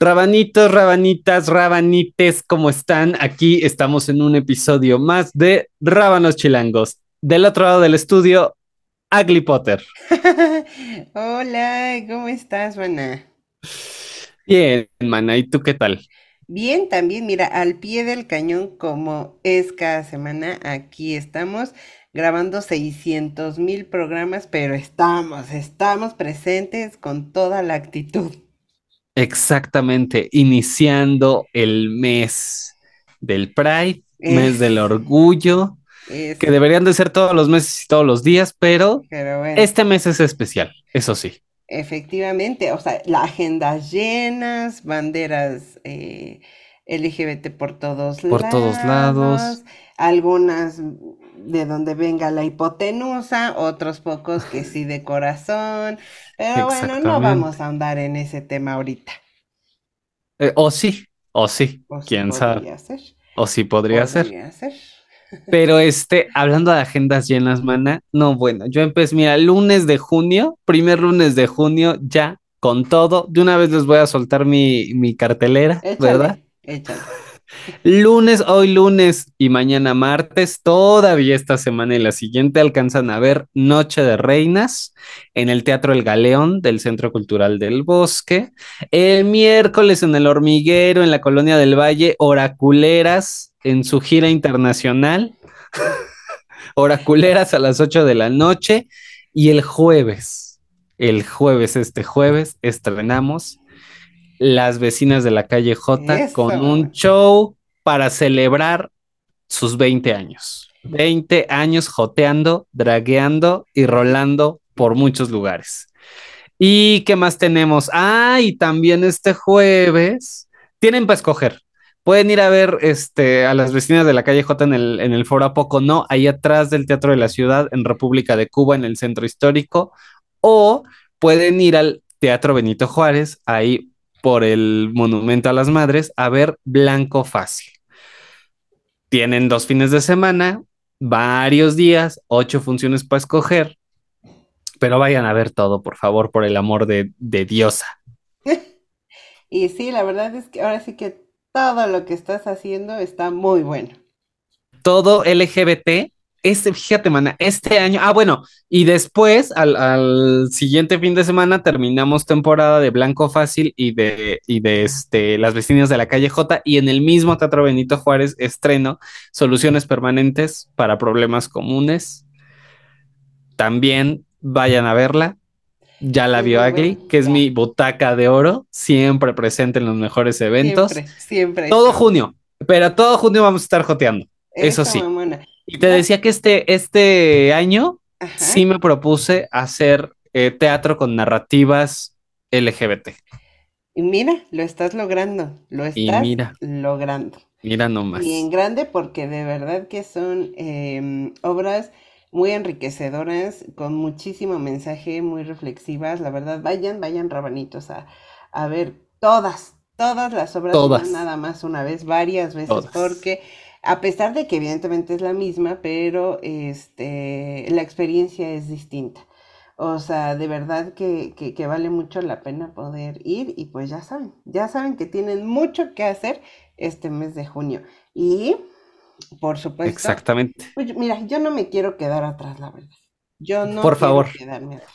Rabanitos, rabanitas, rabanites, ¿cómo están? Aquí estamos en un episodio más de Rábanos Chilangos. Del otro lado del estudio, Ugly Potter. Hola, ¿cómo estás, mana? Bien, mana, ¿y tú qué tal? Bien, también, mira, al pie del cañón, como es cada semana, aquí estamos grabando 600 mil programas, pero estamos, estamos presentes con toda la actitud. Exactamente, iniciando el mes del Pride, mes del Es, orgullo, que deberían de ser todos los meses y todos los días, pero pero bueno, este mes es especial, eso sí, efectivamente, o sea, la agendas llenas, banderas eh, LGBT por todos por todos lados. lados, algunas de donde venga la hipotenusa, otros pocos que sí de corazón, pero bueno, no vamos a andar en ese tema ahorita, Eh, o sí, o sí, o sí quién sabe, ser, o sí podría ser. podría ser. Pero este, hablando de agendas llenas, mana, no, bueno, yo empecé, mira, lunes de junio, primer lunes de junio, ya con todo, de una vez les voy a soltar mi, mi cartelera, ¿verdad? Échale. Lunes, hoy lunes y mañana martes, todavía esta semana y la siguiente alcanzan a ver Noche de Reinas en el Teatro El Galeón del Centro Cultural del Bosque. El miércoles en el Hormiguero, en la Colonia del Valle, Oraculeras en su gira internacional, Oraculeras a las 8 de la noche. Y el jueves, el jueves, este jueves, estrenamos Las vecinas de la calle J con un show para celebrar sus 20 años. 20 años joteando, dragueando y rolando por muchos lugares. ¿Y qué más tenemos? Ah, y también este jueves tienen para escoger. Pueden ir a ver este, a las vecinas de la calle J en el, en el Foro A Poco No, ahí atrás del Teatro de la Ciudad, en República de Cuba, en el Centro Histórico, o pueden ir al Teatro Benito Juárez, ahí por el Monumento a las Madres, a ver Blanco Fácil. Tienen dos fines de semana, varios días, ocho funciones para escoger, pero vayan a ver todo, por favor, por el amor de, de Diosa. Y sí, la verdad es que ahora sí que todo lo que estás haciendo está muy bueno. Todo LGBT, este, fíjate, mana, este año, ah, bueno, y después, al, al siguiente fin de semana, terminamos temporada de Blanco Fácil y de, y de este, Las Vecinas de la Calle J, y en el mismo Teatro Benito Juárez estreno Soluciones Permanentes para Problemas Comunes. También vayan a verla. Ya la vio Agli, bueno, que es mi butaca de oro, siempre presente en los mejores eventos. Siempre, siempre Todo junio, pero todo junio vamos a estar joteando, eso Eso, sí. mamona. Y te decía que este, este año sí me propuse hacer eh, teatro con narrativas LGBT. Y mira, lo estás logrando, lo Y estás mira, logrando. mira Y en nomás. grande porque de verdad que son em, obras muy enriquecedoras, con muchísimo mensaje, muy reflexivas. La verdad, vayan, vayan rabanitos a, a ver todas, todas las obras, no Todas, nada más una vez, varias veces, todas. porque a pesar de que evidentemente es la misma, pero este, la experiencia es distinta. O sea, de verdad que, que, que vale mucho la pena poder ir y pues ya saben, ya saben que tienen mucho que hacer este mes de junio. Y por supuesto, Exactamente. pues mira, yo no me quiero quedar atrás, la verdad. Yo no Por quiero favor, quedarme atrás.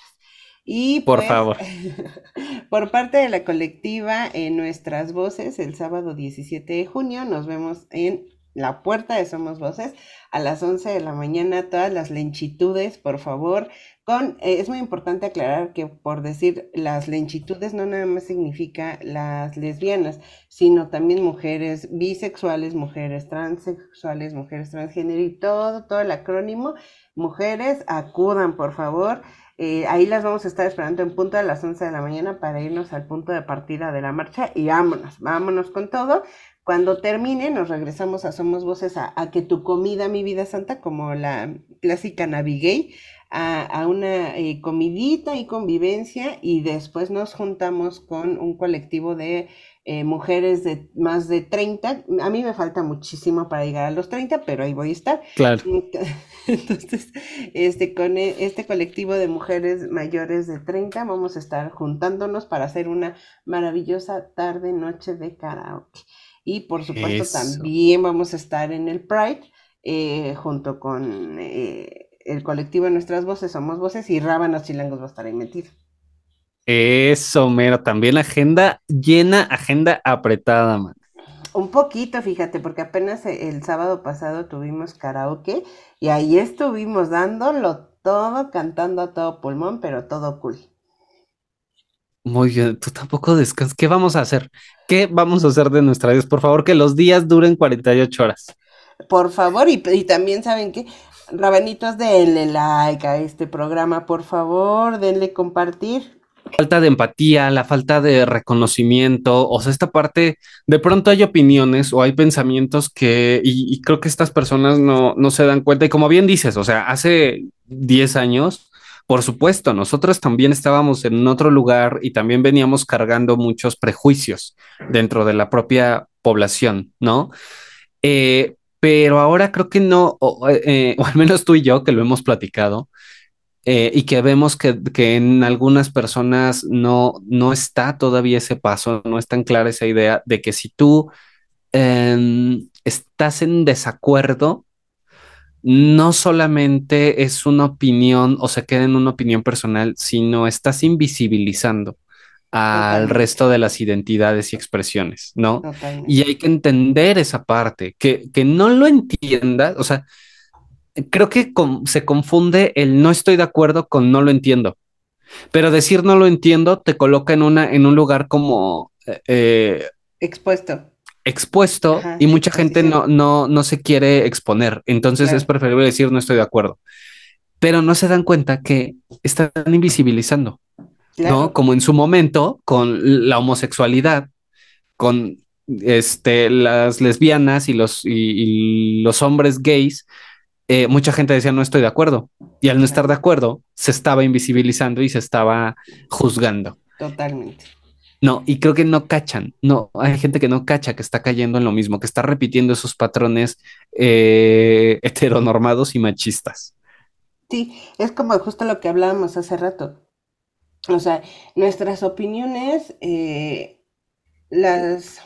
Y por pues, favor. por parte de la colectiva, en nuestras voces, el sábado 17 de junio, nos vemos en la puerta de Somos Voces a las 11 de la mañana, todas las lenchitudes, por favor. Con, eh, es muy importante aclarar que por decir las lenchitudes no nada más significa las lesbianas, sino también mujeres bisexuales, mujeres transexuales, mujeres transgénero y todo, todo el acrónimo. Mujeres, acudan, por favor. Eh, ahí las vamos a estar esperando en punto de las 11 de la mañana para irnos al punto de partida de la marcha y vámonos, vámonos con todo, Cuando termine, nos regresamos a Somos Voces a, que tu comida, mi vida santa, como la clásica Navigay, a, una eh, comidita y convivencia y después nos juntamos con un colectivo de eh, mujeres de más de 30. A mí me falta muchísimo para llegar a los 30, pero ahí voy a estar. Claro. Entonces, este, con e, este colectivo de mujeres mayores de 30 vamos a estar juntándonos para hacer una maravillosa tarde, noche de karaoke. Y por supuesto también vamos a estar en el Pride eh, junto con eh, el colectivo de Nuestras Voces, Somos Voces y Rábanos Chilangos va a estar ahí metido. Eso, mero. También agenda llena, agenda apretada, man. Un poquito, fíjate, porque apenas el sábado pasado tuvimos karaoke y ahí estuvimos dándolo todo, cantando a todo pulmón, pero todo cool. Muy bien, tú tampoco descansas. ¿Qué vamos a hacer? ¿Qué vamos a hacer de nuestra vida? Por favor, que los días duren 48 horas. Por favor, y, y también saben que, rabanitos, denle like a este programa, por favor, denle compartir falta de empatía, la falta de reconocimiento, o sea, esta parte, de pronto hay opiniones o hay pensamientos que, y, creo que estas personas no, no se dan cuenta, y como bien dices, o sea, hace 10 años, por supuesto, nosotros también estábamos en otro lugar y también veníamos cargando muchos prejuicios dentro de la propia población, ¿no? Eh, pero ahora creo que no, o, eh, o, al menos tú y yo que lo hemos platicado, eh, y que vemos que, en algunas personas no, no está todavía ese paso, no es tan clara esa idea de que si tú em, estás en desacuerdo, no solamente es una opinión o se queda en una opinión personal, sino estás invisibilizando al resto de las identidades y expresiones, ¿no? Y hay que entender esa parte, que, que no lo entiendas, o sea, creo que se confunde el no estoy de acuerdo con no lo entiendo. Pero decir no lo entiendo te coloca en, una, en un lugar como... Eh, eh, expuesto. Y mucha gente no, no, no se quiere exponer. Entonces es preferible decir no estoy de acuerdo. Pero no se dan cuenta que están invisibilizando, ¿no? Como en su momento con la homosexualidad, con este, las lesbianas y los, y los hombres gays, eh, mucha gente decía no estoy de acuerdo y al no estar de acuerdo se estaba invisibilizando y se estaba juzgando. Totalmente. No, y creo que no cachan, no, hay gente que no cacha, que está cayendo en lo mismo, que está repitiendo esos patrones eh, heteronormados y machistas. Sí, es como justo lo que hablábamos hace rato. O sea, nuestras opiniones eh, las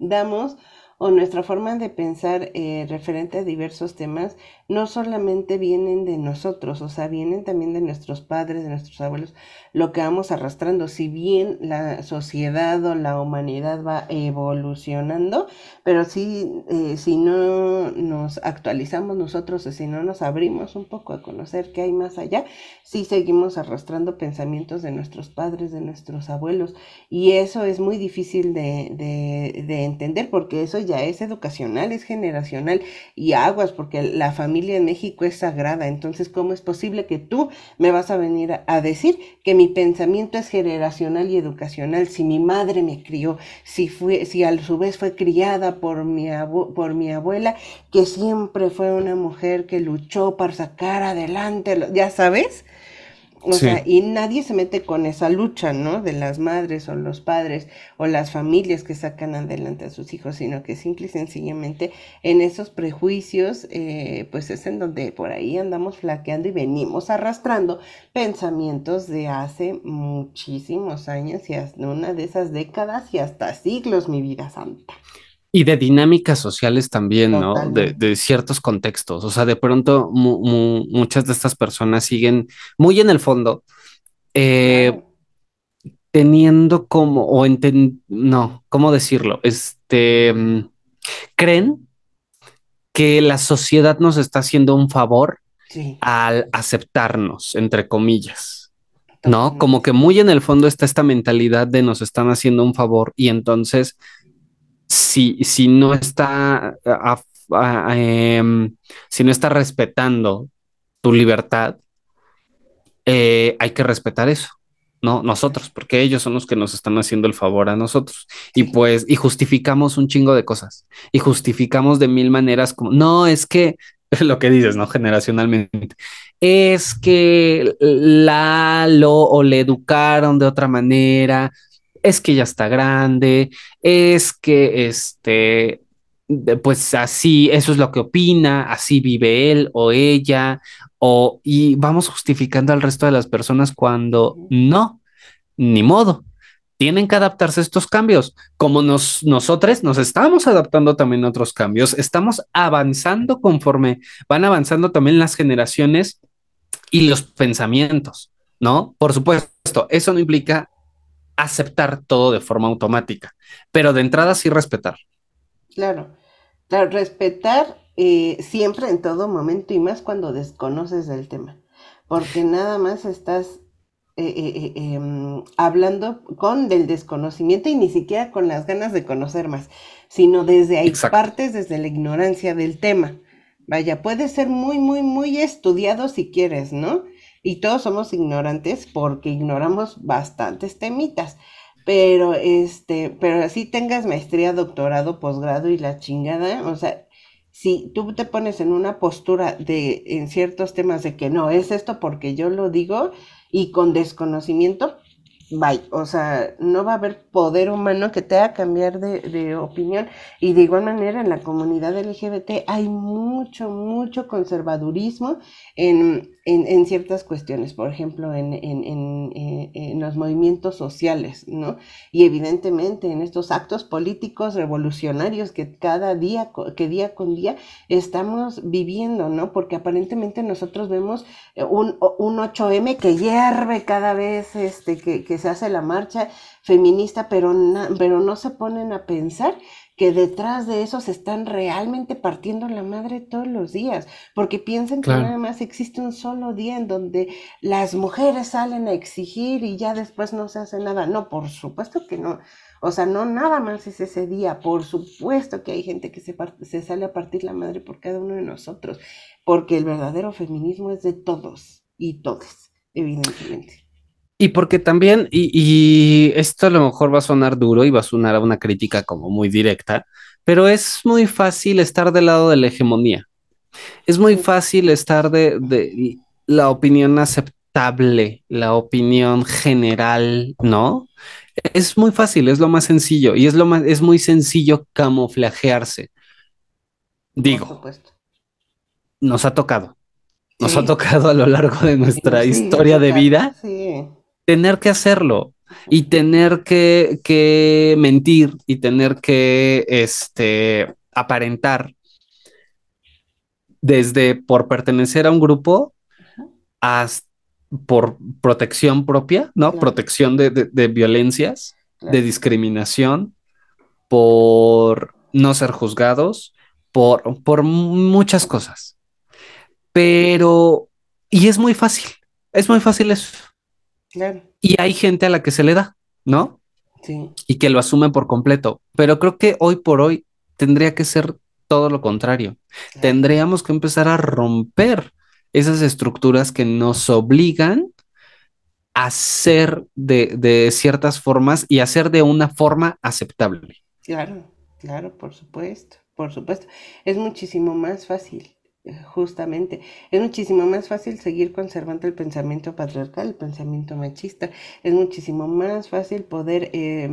damos o nuestra forma de pensar eh, referente a diversos temas no solamente vienen de nosotros, o sea, vienen también de nuestros padres, de nuestros abuelos, lo que vamos arrastrando. Si bien la sociedad o la humanidad va evolucionando, pero sí, eh, si no nos actualizamos nosotros, o si no nos abrimos un poco a conocer qué hay más allá, sí seguimos arrastrando pensamientos de nuestros padres, de nuestros abuelos. Y eso es muy difícil de, de, de entender porque eso ya es educacional, es generacional y aguas porque la familia familia en México es sagrada. Entonces, ¿cómo es posible que tú me vas a venir a, decir que mi pensamiento es generacional y educacional? Si mi madre me crió, si, fue, si a su vez fue criada por mi, por mi abuela, que siempre fue una mujer que luchó para sacar adelante, ya sabes. O sea, y nadie se mete con esa lucha, ¿no? De las madres o los padres o las familias que sacan adelante a sus hijos, sino que simple y sencillamente en esos prejuicios, eh, pues es en donde por ahí andamos flaqueando y venimos arrastrando pensamientos de hace muchísimos años y hasta una de esas décadas y hasta siglos, mi vida santa. Y de dinámicas sociales también, ¿no? De, ciertos contextos. O sea, de pronto muchas de estas personas siguen muy en el fondo, eh, teniendo como, o enten no, ¿cómo decirlo? Este, mm, creen que la sociedad nos está haciendo un favor al aceptarnos, entre comillas. ¿No? Como que muy en el fondo está esta mentalidad de nos están haciendo un favor y entonces si, no está, em, si no está respetando tu libertad, eh, hay que respetar eso, ¿no? Nosotros, porque ellos son los que nos están haciendo el favor a nosotros. Y pues, y justificamos un chingo de cosas. Y justificamos de mil maneras como, no, es que, lo que dices, ¿no? Generacionalmente, es que la lo o le educaron de otra manera, es que ya está grande, es que este, pues así, eso es lo que opina, así vive él o ella, o y vamos justificando al resto de las personas cuando no, ni modo. Tienen que adaptarse a estos cambios, como nos, nosotros nos estamos adaptando también a otros cambios, estamos avanzando conforme van avanzando también las generaciones y los pensamientos, ¿no? Por supuesto, eso no implica aceptar todo de forma automática, pero de entrada sí respetar. claro. Claro, respetar eh, siempre en todo momento y más cuando desconoces del tema, porque nada más estás eh, eh, eh, em, hablando con del desconocimiento y ni siquiera con las ganas de conocer más, sino desde ahí, Exacto, partes desde la ignorancia del tema. Vaya, puede ser muy, muy, muy estudiado si quieres, ¿no? Y todos somos ignorantes porque ignoramos bastantes temitas. Pero este, pero así tengas maestría, doctorado, posgrado y la chingada, o sea, si tú te pones en una postura de en ciertos temas de que no es esto porque yo lo digo, y con desconocimiento, bye. O sea, no va a haber poder humano que te haga cambiar de, de opinión. Y de igual manera, en la comunidad LGBT hay mucho, mucho conservadurismo en, en, en ciertas cuestiones, por ejemplo, en, en, eh, en, los movimientos sociales, ¿no? Y evidentemente en estos actos políticos revolucionarios que cada día, que día con día estamos viviendo, ¿no? Porque aparentemente nosotros vemos eh, un, un 8M que hierve cada vez este, que, que se hace la marcha feminista, pero, pero no se ponen a pensar que detrás de eso se están realmente partiendo la madre todos los días, porque piensan que nada más existe un solo día en donde las mujeres salen a exigir y ya después no se hace nada. No, por supuesto que no. O sea, no nada más es ese día. Por supuesto que hay gente que se, se sale a partir la madre por cada uno de nosotros, porque el verdadero feminismo es de todos y todas, evidentemente. Y porque también, y, y, esto a lo mejor va a sonar duro y va a sonar a una crítica como muy directa, pero es muy fácil estar del lado de la hegemonía. Es muy fácil estar de, de la opinión aceptable, la opinión general, ¿no? Es muy fácil, es lo más sencillo y es lo más, es muy sencillo camuflajearse. por Digo, supuesto. nos ha tocado, nos ha tocado a lo largo de nuestra historia de vida Sí. Tener que hacerlo y tener que, que mentir y tener que este, aparentar desde por pertenecer a un grupo hasta por protección propia, ¿no? Claro, Protección de, de, de violencias, de discriminación, por no ser juzgados, por, por muchas cosas. Pero, y es muy fácil, es muy fácil eso. Claro. Y hay gente a la que se le da, ¿no? Sí, y que lo asume por completo. Pero creo que hoy por hoy tendría que ser todo lo contrario. claro, Tendríamos que empezar a romper esas estructuras que nos obligan a ser de, de ciertas formas y hacer de una forma aceptable. claro, claro, por supuesto, por supuesto. Es muchísimo más fácil, justamente, es muchísimo más fácil seguir conservando el pensamiento patriarcal, el pensamiento machista. Es muchísimo más fácil poder eh,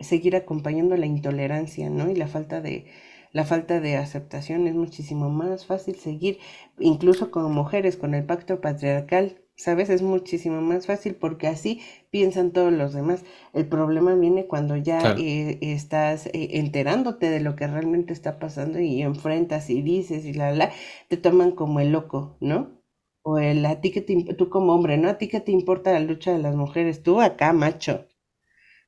seguir acompañando la intolerancia, ¿no? Y la falta de, la falta de aceptación. Es muchísimo más fácil seguir, incluso con mujeres, con el pacto patriarcal. ¿Sabes? Es muchísimo más fácil porque así piensan todos los demás. El problema viene cuando ya Claro, eh, estás eh, enterándote de lo que realmente está pasando y enfrentas y dices y la, la, te toman como el loco, ¿no? O el a ti que te, tú como hombre, ¿no? A ti que te importa la lucha de las mujeres, tú acá, macho,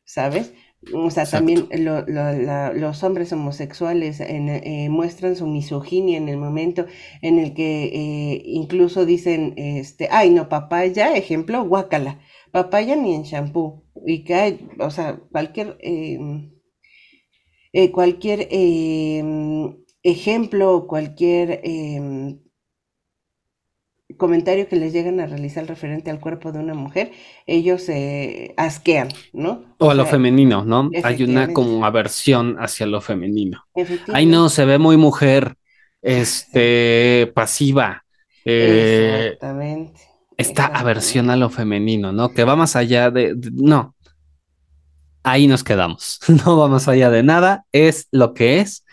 ¿sabes? O sea, también lo- lo- la- los hombres homosexuales en, eh, muestran su misoginia en el momento en el que eh, incluso dicen, este, ay, no, papaya, ejemplo, guácala, papaya ni en shampoo, y que hay, o sea, cualquier, em, eh, cualquier em, ejemplo, cualquier em, comentario que les llegan a realizar referente al cuerpo de una mujer, ellos se asquean, ¿no? O, a lo femenino, ¿no? Hay una como aversión hacia lo femenino. Ay, no, se ve muy mujer, este, pasiva. Eh, exactamente. Esta aversión a lo femenino, ¿no? Que va más allá de, no. Ahí nos quedamos. No va más allá de nada. Es lo que es.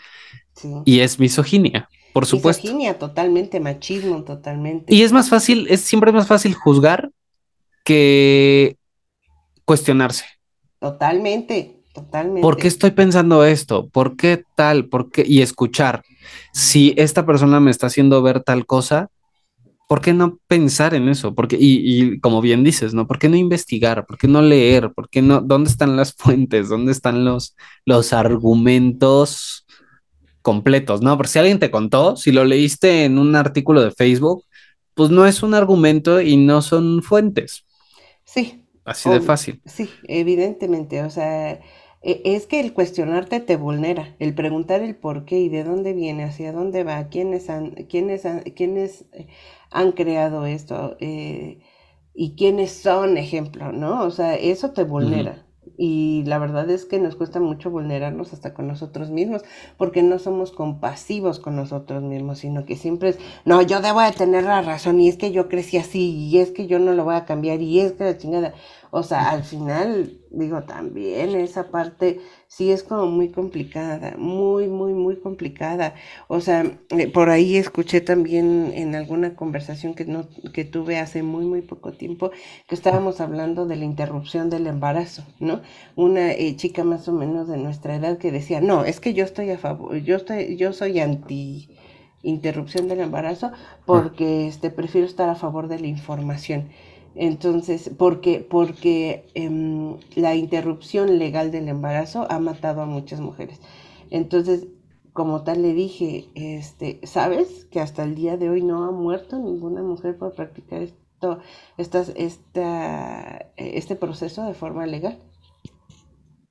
Y es misoginia por supuesto. Misoginia, totalmente, machismo, totalmente. Y es más fácil, es siempre más fácil juzgar que cuestionarse. Totalmente, totalmente. ¿Por qué estoy pensando esto? ¿Por qué tal? ¿Por qué? Y escuchar. Si esta persona me está haciendo ver tal cosa, ¿por qué no pensar en eso? Porque, y, y, como bien dices, ¿no? ¿Por qué no investigar? ¿Por qué no leer? ¿Por qué no? ¿Dónde están las fuentes? ¿Dónde están los, los argumentos completos, ¿no? Porque si alguien te contó, si lo leíste en un artículo de Facebook, pues no es un argumento y no son fuentes. Sí. Así de fácil. Sí, evidentemente. O sea, e, es que el cuestionarte te vulnera, el preguntar el por qué y de dónde viene, hacia dónde va, quiénes han, quiénes han, quiénes han creado esto eh, y quiénes son ejemplo, ¿no? O sea, eso te vulnera. Y la verdad es que nos cuesta mucho vulnerarnos hasta con nosotros mismos, porque no somos compasivos con nosotros mismos, sino que siempre es, no, yo debo de tener la razón, y es que yo crecí así, y es que yo no lo voy a cambiar, y es que la chingada. O sea, al final, digo, también esa parte sí es como muy complicada, muy, muy, muy complicada. O sea, eh, por ahí escuché también en alguna conversación que, no, que tuve hace muy, muy poco tiempo, que estábamos hablando de la interrupción del embarazo, ¿no? Una eh, chica más o menos de nuestra edad que decía, no, es que yo estoy a favor, yo, estoy, yo soy anti interrupción del embarazo porque este, prefiero estar a favor de la información. Entonces, porque, porque em, la interrupción legal del embarazo ha matado a muchas mujeres. Entonces, como tal le dije, este, ¿sabes que hasta el día de hoy no ha muerto ninguna mujer por practicar esto, estas, esta, este proceso de forma legal?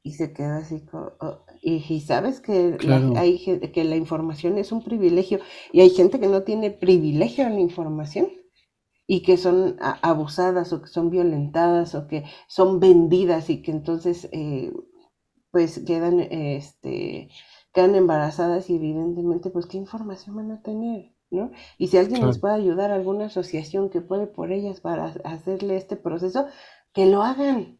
Y se queda así, oh, y, sabes que, hay, que la información es un privilegio y hay gente que no tiene privilegio a la información y que son abusadas o que son violentadas o que son vendidas y que entonces eh, pues quedan este quedan embarazadas y evidentemente pues qué información van a tener ¿no? Y si alguien les puede ayudar, alguna asociación que puede por ellas para hacerle este proceso, que lo hagan,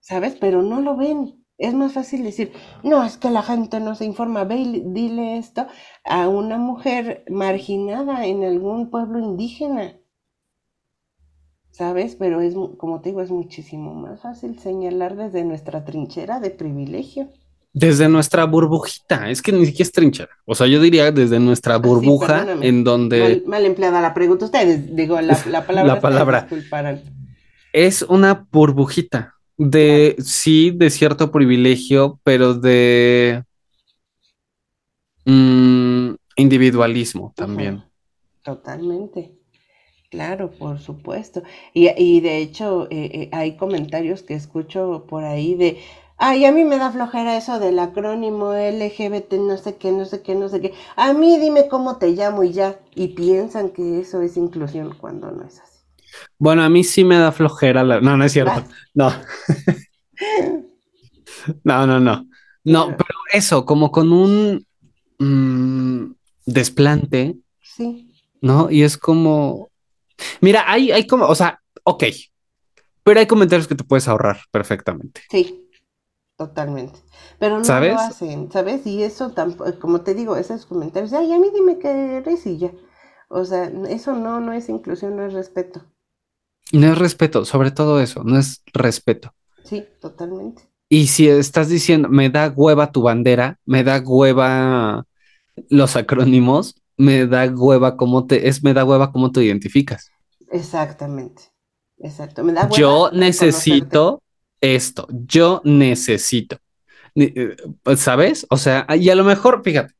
¿sabes? Pero no lo ven. Es más fácil decir, no, es que la gente no se informa, ve y dile esto a una mujer marginada en algún pueblo indígena. ¿Sabes? Pero es, como te digo, es muchísimo más fácil señalar desde nuestra trinchera de privilegio. Desde nuestra burbujita, es que ni siquiera es trinchera. O sea, yo diría desde nuestra ah, burbuja en donde... Mal, empleada la pregunta, ustedes, digo, la, la palabra... la palabra. Es una burbujita de, sí, de cierto privilegio, pero de mm, individualismo también. Totalmente. Claro, por supuesto. Y, y de hecho, eh, eh, hay comentarios que escucho por ahí de, ay, a mí me da flojera eso del acrónimo LGBT, no sé qué, no sé qué, no sé qué. A mí dime cómo te llamo y ya. Y piensan que eso es inclusión cuando no es así. Bueno, a mí sí me da flojera la... No, no es cierto. No. no, no, no. No, pero eso, como con un mm, desplante. Sí. ¿No? Y es como, Mira, hay, hay como, o sea, ok, pero hay comentarios que te puedes ahorrar perfectamente. Sí, totalmente. Pero no lo hacen, ¿sabes? Y eso, como te digo, esos comentarios, ay, a mí dime qué eres y ya. O sea, eso no, no es inclusión, no es respeto. No es respeto, sobre todo eso, no es respeto. Sí, totalmente. Y si estás diciendo, me da hueva tu bandera, me da hueva los acrónimos, me da hueva cómo te, es me da hueva cómo te identificas. Exactamente. Exacto. Me da hueva yo necesito esto. Yo necesito. Eh, ¿Sabes? O sea, y a lo mejor, fíjate,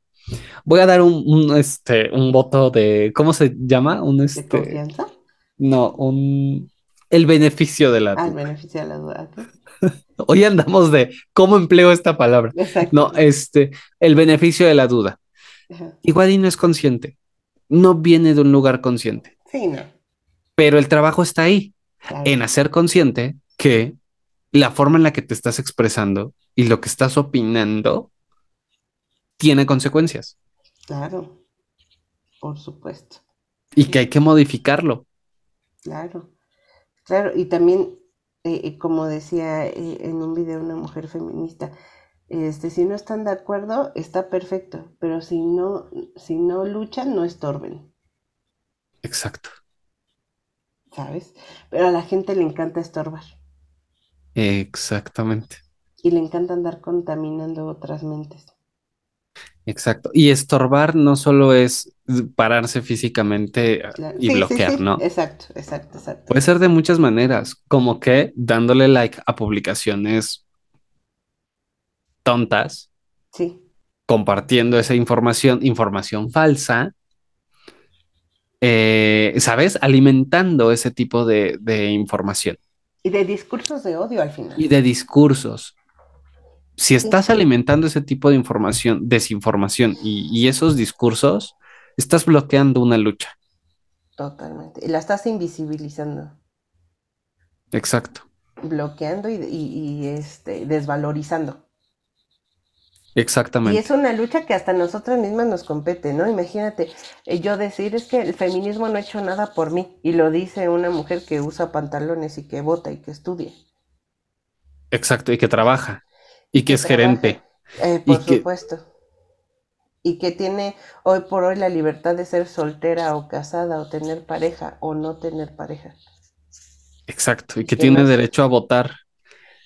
voy a dar un, este, un voto de, ¿cómo se llama? Un este. confianza? No, un el beneficio de la duda. Ah, el beneficio de la duda. Hoy andamos de cómo empleo esta palabra. Exacto. No, este, el beneficio de la duda. Igual y no es consciente. No viene de un lugar consciente. Sí, no. Pero el trabajo está ahí, Claro, en hacer consciente que la forma en la que te estás expresando y lo que estás opinando tiene consecuencias claro, por supuesto, y que hay que modificarlo. claro, claro. Y también, eh, eh, como decía eh, en un video una mujer feminista, este, si no están de acuerdo, está perfecto, pero si no, si no luchan, no estorben, Exacto. ¿sabes? Pero a la gente le encanta estorbar Exactamente. y le encanta andar contaminando otras mentes. Exacto. Y estorbar no solo es pararse físicamente Claro. y Sí, sí, bloquear, sí, ¿no? exacto, exacto, exacto. Puede ser de muchas maneras, como que dándole like a publicaciones tontas, Sí, compartiendo esa información, información falsa, eh, ¿sabes? Alimentando ese tipo de, de información y de discursos de odio al final. y de discursos. Si estás alimentando ese tipo de información, desinformación y, y esos discursos, estás bloqueando una lucha. Totalmente. Y la estás invisibilizando, Exacto, bloqueando y, y- y, este, desvalorizando. Y exactamente. es una lucha que hasta nosotras mismas nos compete, ¿no? Imagínate, eh, yo decir es que el feminismo no ha hecho nada por mí, y lo dice una mujer que usa pantalones y que vota y que estudia. Exacto, y que trabaja y que es trabaja. gerente. Eh, Y por que- supuesto. Y que tiene hoy por hoy la libertad de ser soltera o casada o tener pareja o no tener pareja. Exacto, y que que tiene no- derecho a votar,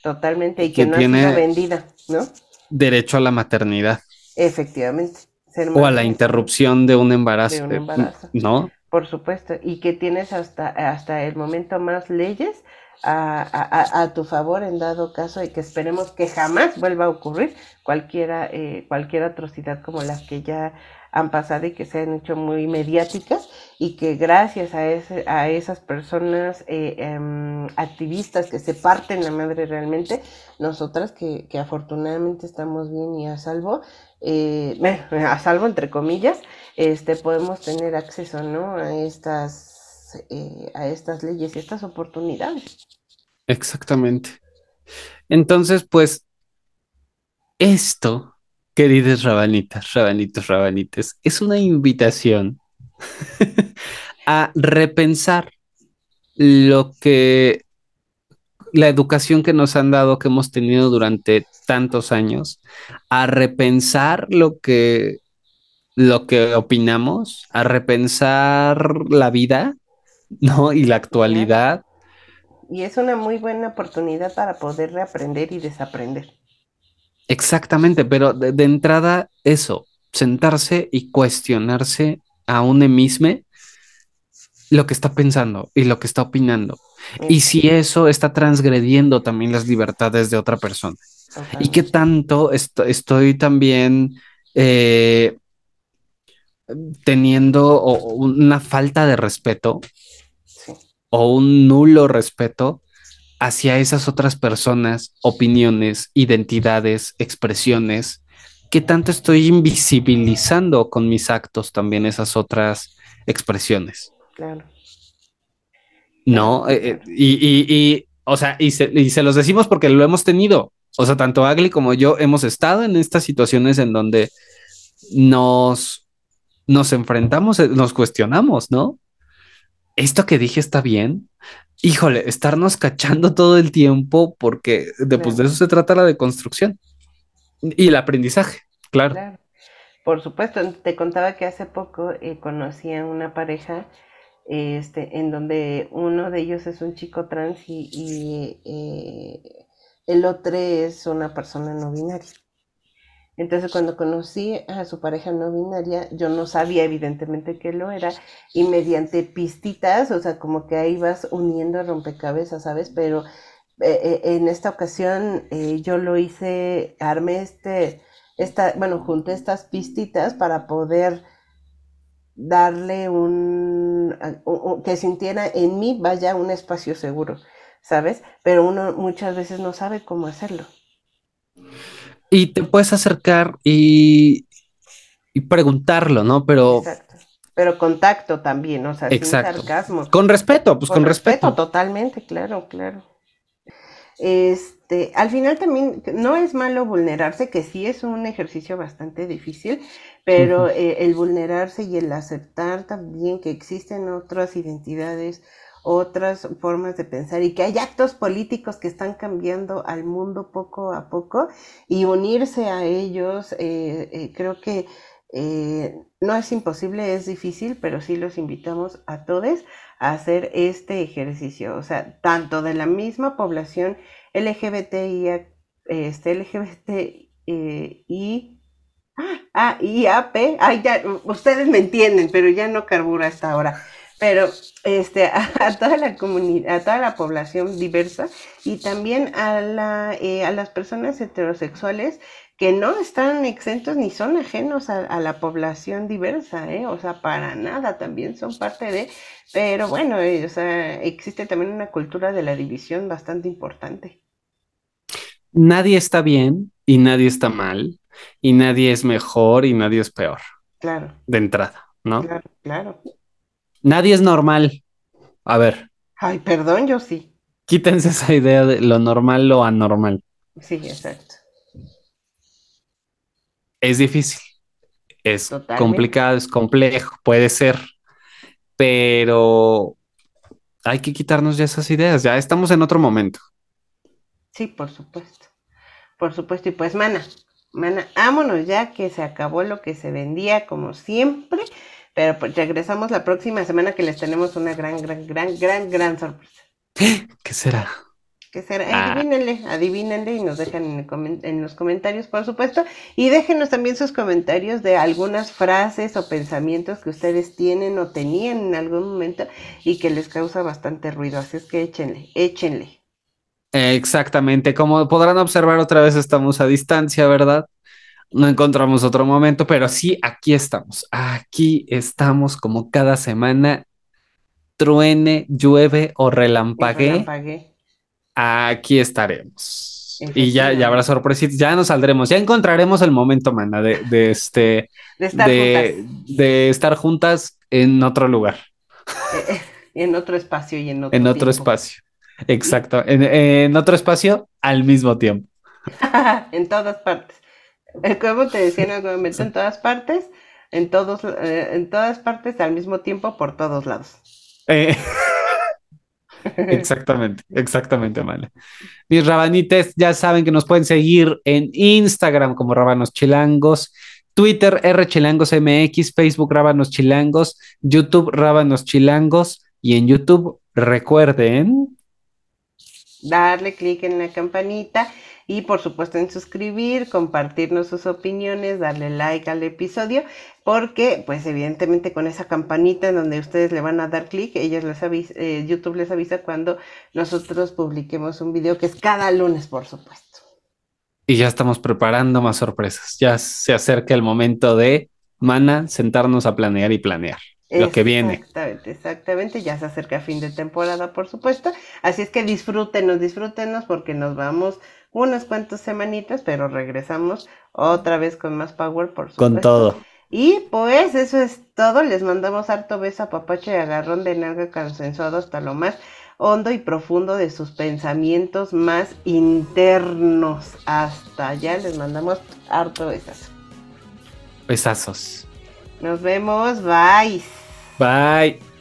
Totalmente. Y Que que no tiene- ha sido vendida, ¿no? Derecho a la maternidad Efectivamente. Ser o a la interrupción de un embarazo, De un eh, embarazo. ¿no? Por supuesto. Y que tienes hasta, hasta el momento más leyes a, a- a- a tu favor en dado caso y que esperemos que jamás vuelva a ocurrir cualquiera, eh, cualquier atrocidad como las que ya han pasado y que se han hecho muy mediáticas y que gracias a, ese, a esas personas eh, em, activistas que se parten la madre realmente, nosotras que, que afortunadamente estamos bien y a salvo, eh, a salvo entre comillas, este, podemos tener acceso ¿no? a, estas, eh, a estas leyes y estas oportunidades. Exactamente. Entonces, pues, esto, queridas rabanitas, rabanitos, rabanites, es una invitación a repensar lo que la educación que nos han dado, que hemos tenido durante tantos años, a repensar lo que lo que opinamos, a repensar la vida, ¿no? Y la actualidad. Y es una muy buena oportunidad para poder reaprender y desaprender. Exactamente, pero de, de entrada eso, sentarse y cuestionarse a uno mismo lo que está pensando y lo que está opinando. Y si eso está transgrediendo también las libertades de otra persona. Y qué tanto est estoy también eh, teniendo una falta de respeto Sí. o un nulo respeto hacia esas otras personas, opiniones, identidades, expresiones, qué tanto estoy invisibilizando con mis actos también esas otras expresiones. Claro. No, Eh, eh, y, y, y, o sea, y se, y se los decimos porque lo hemos tenido. O sea, tanto Agli como yo hemos estado en estas situaciones en donde nos, nos enfrentamos, eh, nos cuestionamos, ¿no? ¿Esto que dije está bien? Híjole, estarnos cachando todo el tiempo porque de, pues, de eso se trata la deconstrucción y el aprendizaje, claro. Claro. Por supuesto, te contaba que hace poco eh, conocí a una pareja este, en donde uno de ellos es un chico trans y, y, eh, el otro es una persona no binaria. Entonces cuando conocí a su pareja no binaria, yo no sabía evidentemente que lo era y mediante pistitas, o sea, como que ahí vas uniendo rompecabezas, ¿sabes? Pero eh, eh, en esta ocasión eh, yo lo hice, armé este, esta, bueno, junté estas pistitas para poder darle un, que sintiera en mí, vaya, un espacio seguro, ¿sabes? Pero uno muchas veces no sabe cómo hacerlo. Y te puedes acercar y, y preguntarlo, ¿no? Pero Exacto. Pero contacto también, o sea, sin sarcasmo. Con respeto, pues con, respeto. Totalmente, claro, claro. Este, al final también no es malo vulnerarse, que sí es un ejercicio bastante difícil, pero eh, el vulnerarse y el aceptar también que existen otras identidades, otras formas de pensar y que hay actos políticos que están cambiando al mundo poco a poco y unirse a ellos, eh, eh, creo que no es imposible, es difícil, pero sí los invitamos a todos a hacer este ejercicio, o sea, tanto de la misma población LGBTI, este, LGBTI, ah, ah, IAP, ay, ya, ustedes me entienden, pero ya no carbura hasta ahora. Pero este, a, toda la comunidad, a toda la población diversa y también a, la, eh, a las personas heterosexuales que no están exentos ni son ajenos a, la población diversa, ¿eh? o sea, para nada, también son parte de, pero bueno, eh, o sea, existe también una cultura de la división bastante importante. Nadie está bien y nadie está mal, y nadie es mejor y nadie es peor. Claro. De entrada, ¿no? Claro, claro. Nadie es normal. A ver. Ay, perdón, yo sí. Quítense esa idea de lo normal, lo anormal. Sí, exacto es difícil, es complicado, es complejo, puede ser, pero hay que quitarnos ya esas ideas, ya estamos en otro momento. Sí, por supuesto, por supuesto, y pues mana, mana, vámonos ya que se acabó lo que se vendía como siempre, pero pues regresamos la próxima semana que les tenemos una gran, gran, gran, gran, gran sorpresa. ¿Qué será? que será, ah. adivínenle, adivínenle y nos dejan en, los comentarios, por supuesto. Y déjenos también sus comentarios de algunas frases o pensamientos que ustedes tienen o tenían en algún momento y que les causa bastante ruido. Así es que échenle, échenle. Exactamente, como podrán observar otra vez estamos a distancia, ¿verdad? No encontramos otro momento, pero sí, aquí estamos. Aquí estamos como cada semana, truene, llueve o relampague aquí estaremos. Y ya, ya habrá sorpresitas, ya nos saldremos, ya encontraremos el momento, mana, de, de este de estar, juntas. de estar juntas en otro lugar. Eh, eh, en otro espacio y en otro En otro espacio. Exacto. En, otro espacio al mismo tiempo. en todas partes. Eh, como te decía en algún momento, en todas partes, en todos, en todas partes al mismo tiempo, por todos lados. Eh. Exactamente, exactamente, Amale. Mis rabanites ya saben que nos pueden seguir en Instagram como Rabanos Chilangos, Twitter R Chilangos MX, Facebook Rabanos Chilangos, YouTube Rabanos Chilangos y en YouTube recuerden darle clic en la campanita y por supuesto en suscribir, compartirnos sus opiniones, darle like al episodio, porque pues evidentemente con esa campanita en donde ustedes le van a dar clic, ellos les avisa, eh, YouTube les avisa cuando nosotros publiquemos un video que es cada lunes, por supuesto. Y ya estamos preparando más sorpresas. Ya se acerca el momento de, mana, sentarnos a planear y planear lo que viene. Exactamente, exactamente. Ya se acerca fin de temporada, por supuesto. Así es que disfrútenos, disfrútenos porque nos vamos unas cuantas semanitas, pero regresamos otra vez con más power, por supuesto. Con todo. Y pues eso es todo. Les mandamos harto beso a papacho y agarrón de nalga consensuado hasta lo más hondo y profundo de sus pensamientos más internos. Hasta allá les mandamos harto besazo. Besazos. Nos vemos. Bye. Bye.